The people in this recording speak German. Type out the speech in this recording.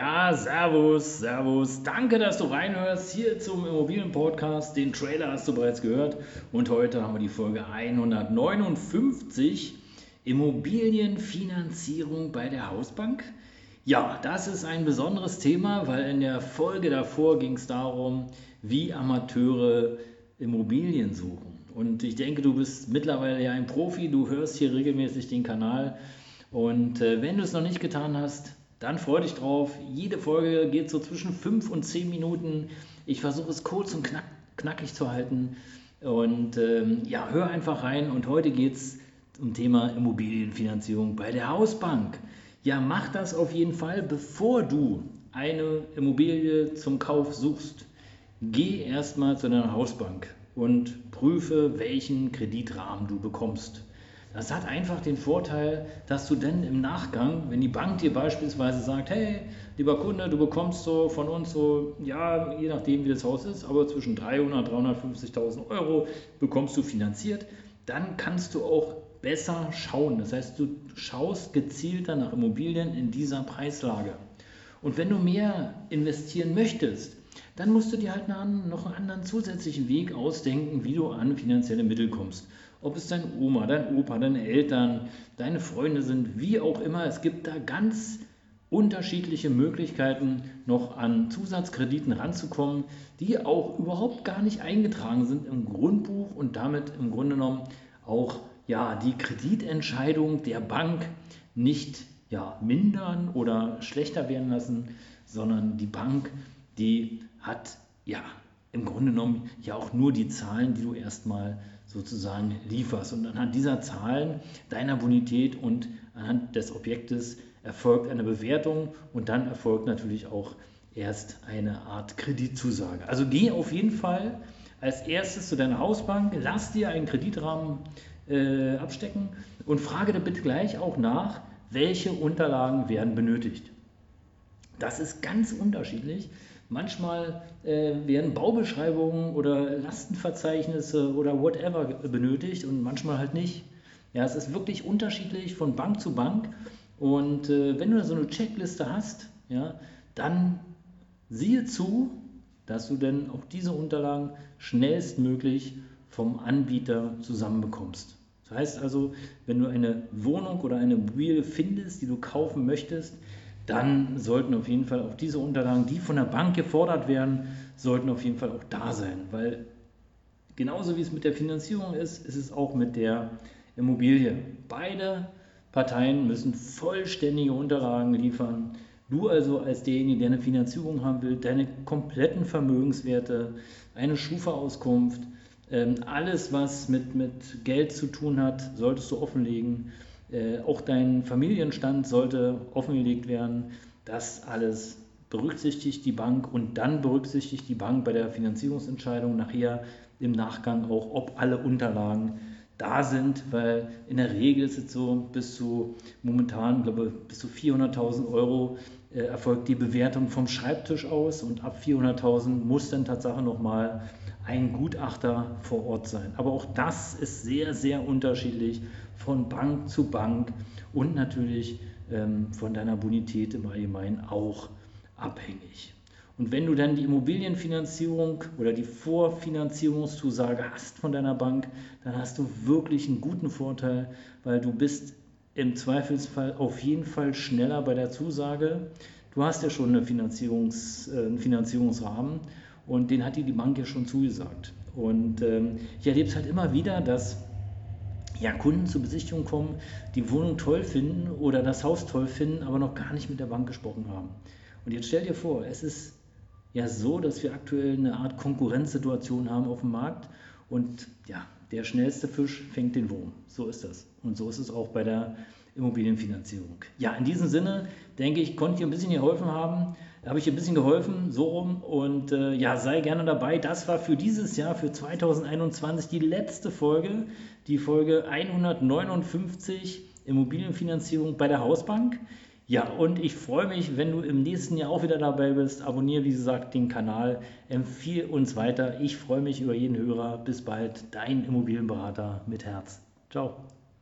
Ja, servus, servus. Danke, dass du reinhörst hier zum Immobilienpodcast. Den Trailer hast du bereits gehört. Und heute haben wir die Folge 159. Immobilienfinanzierung bei der Hausbank. Ja, das ist ein besonderes Thema, weil in der Folge davor ging es darum, wie Amateure Immobilien suchen. Und ich denke, du bist mittlerweile ja ein Profi, du hörst hier regelmäßig den Kanal. Und äh, wenn du es noch nicht getan hast, dann freu dich drauf. Jede Folge geht so zwischen 5 und 10 Minuten. Ich versuche es kurz und knack, knackig zu halten. Und ähm, ja, hör einfach rein. Und heute geht es um Thema Immobilienfinanzierung bei der Hausbank. Ja, mach das auf jeden Fall, bevor du eine Immobilie zum Kauf suchst. Geh erstmal zu deiner Hausbank und prüfe, welchen Kreditrahmen du bekommst. Das hat einfach den Vorteil, dass du dann im Nachgang, wenn die Bank dir beispielsweise sagt, hey, lieber Kunde, du bekommst so von uns so, ja, je nachdem wie das Haus ist, aber zwischen 300 und 350.000 Euro bekommst du finanziert, dann kannst du auch besser schauen. Das heißt, du schaust gezielter nach Immobilien in dieser Preislage. Und wenn du mehr investieren möchtest, dann musst du dir halt noch einen anderen zusätzlichen Weg ausdenken, wie du an finanzielle Mittel kommst ob es dein Oma, dein Opa, deine Eltern, deine Freunde sind, wie auch immer. Es gibt da ganz unterschiedliche Möglichkeiten, noch an Zusatzkrediten ranzukommen, die auch überhaupt gar nicht eingetragen sind im Grundbuch und damit im Grunde genommen auch ja, die Kreditentscheidung der Bank nicht ja, mindern oder schlechter werden lassen, sondern die Bank, die hat ja im Grunde genommen ja auch nur die Zahlen, die du erstmal sozusagen lieferst. Und anhand dieser Zahlen, deiner Bonität und anhand des Objektes erfolgt eine Bewertung und dann erfolgt natürlich auch erst eine Art Kreditzusage. Also geh auf jeden Fall als erstes zu deiner Hausbank, lass dir einen Kreditrahmen äh, abstecken und frage dir bitte gleich auch nach, welche Unterlagen werden benötigt. Das ist ganz unterschiedlich. Manchmal äh, werden Baubeschreibungen oder Lastenverzeichnisse oder whatever benötigt und manchmal halt nicht. Ja, es ist wirklich unterschiedlich von Bank zu Bank. Und äh, wenn du so eine Checkliste hast, ja, dann siehe zu, dass du dann auch diese Unterlagen schnellstmöglich vom Anbieter zusammenbekommst. Das heißt also, wenn du eine Wohnung oder eine Immobilie findest, die du kaufen möchtest, dann sollten auf jeden Fall auch diese Unterlagen, die von der Bank gefordert werden, sollten auf jeden Fall auch da sein, weil genauso wie es mit der Finanzierung ist, ist es auch mit der Immobilie. Beide Parteien müssen vollständige Unterlagen liefern. Du also als derjenige, der eine Finanzierung haben will, deine kompletten Vermögenswerte, eine Schufa-Auskunft, ähm, alles, was mit, mit Geld zu tun hat, solltest du offenlegen. Äh, auch dein Familienstand sollte offengelegt werden. Das alles berücksichtigt die Bank und dann berücksichtigt die Bank bei der Finanzierungsentscheidung nachher im Nachgang auch, ob alle Unterlagen da sind, weil in der Regel ist es so, bis zu momentan, glaube bis zu 400.000 Euro äh, erfolgt die Bewertung vom Schreibtisch aus und ab 400.000 muss dann tatsächlich nochmal ein Gutachter vor Ort sein. Aber auch das ist sehr, sehr unterschiedlich von Bank zu Bank und natürlich ähm, von deiner Bonität im Allgemeinen auch abhängig. Und wenn du dann die Immobilienfinanzierung oder die Vorfinanzierungszusage hast von deiner Bank, dann hast du wirklich einen guten Vorteil, weil du bist im Zweifelsfall auf jeden Fall schneller bei der Zusage. Du hast ja schon eine Finanzierungs, äh, einen Finanzierungsrahmen und den hat dir die Bank ja schon zugesagt. Und ähm, ich erlebe es halt immer wieder, dass ja, Kunden zur Besichtigung kommen, die Wohnung toll finden oder das Haus toll finden, aber noch gar nicht mit der Bank gesprochen haben. Und jetzt stell dir vor, es ist ja so, dass wir aktuell eine Art Konkurrenzsituation haben auf dem Markt und ja, der schnellste Fisch fängt den Wurm. So ist das. Und so ist es auch bei der Immobilienfinanzierung. Ja, in diesem Sinne denke ich, konnte ich ein bisschen geholfen haben. Habe ich ein bisschen geholfen, so rum. Und äh, ja, sei gerne dabei. Das war für dieses Jahr, für 2021, die letzte Folge, die Folge 159 Immobilienfinanzierung bei der Hausbank. Ja, und ich freue mich, wenn du im nächsten Jahr auch wieder dabei bist. Abonniere, wie gesagt, den Kanal, empfehle uns weiter. Ich freue mich über jeden Hörer. Bis bald, dein Immobilienberater mit Herz. Ciao.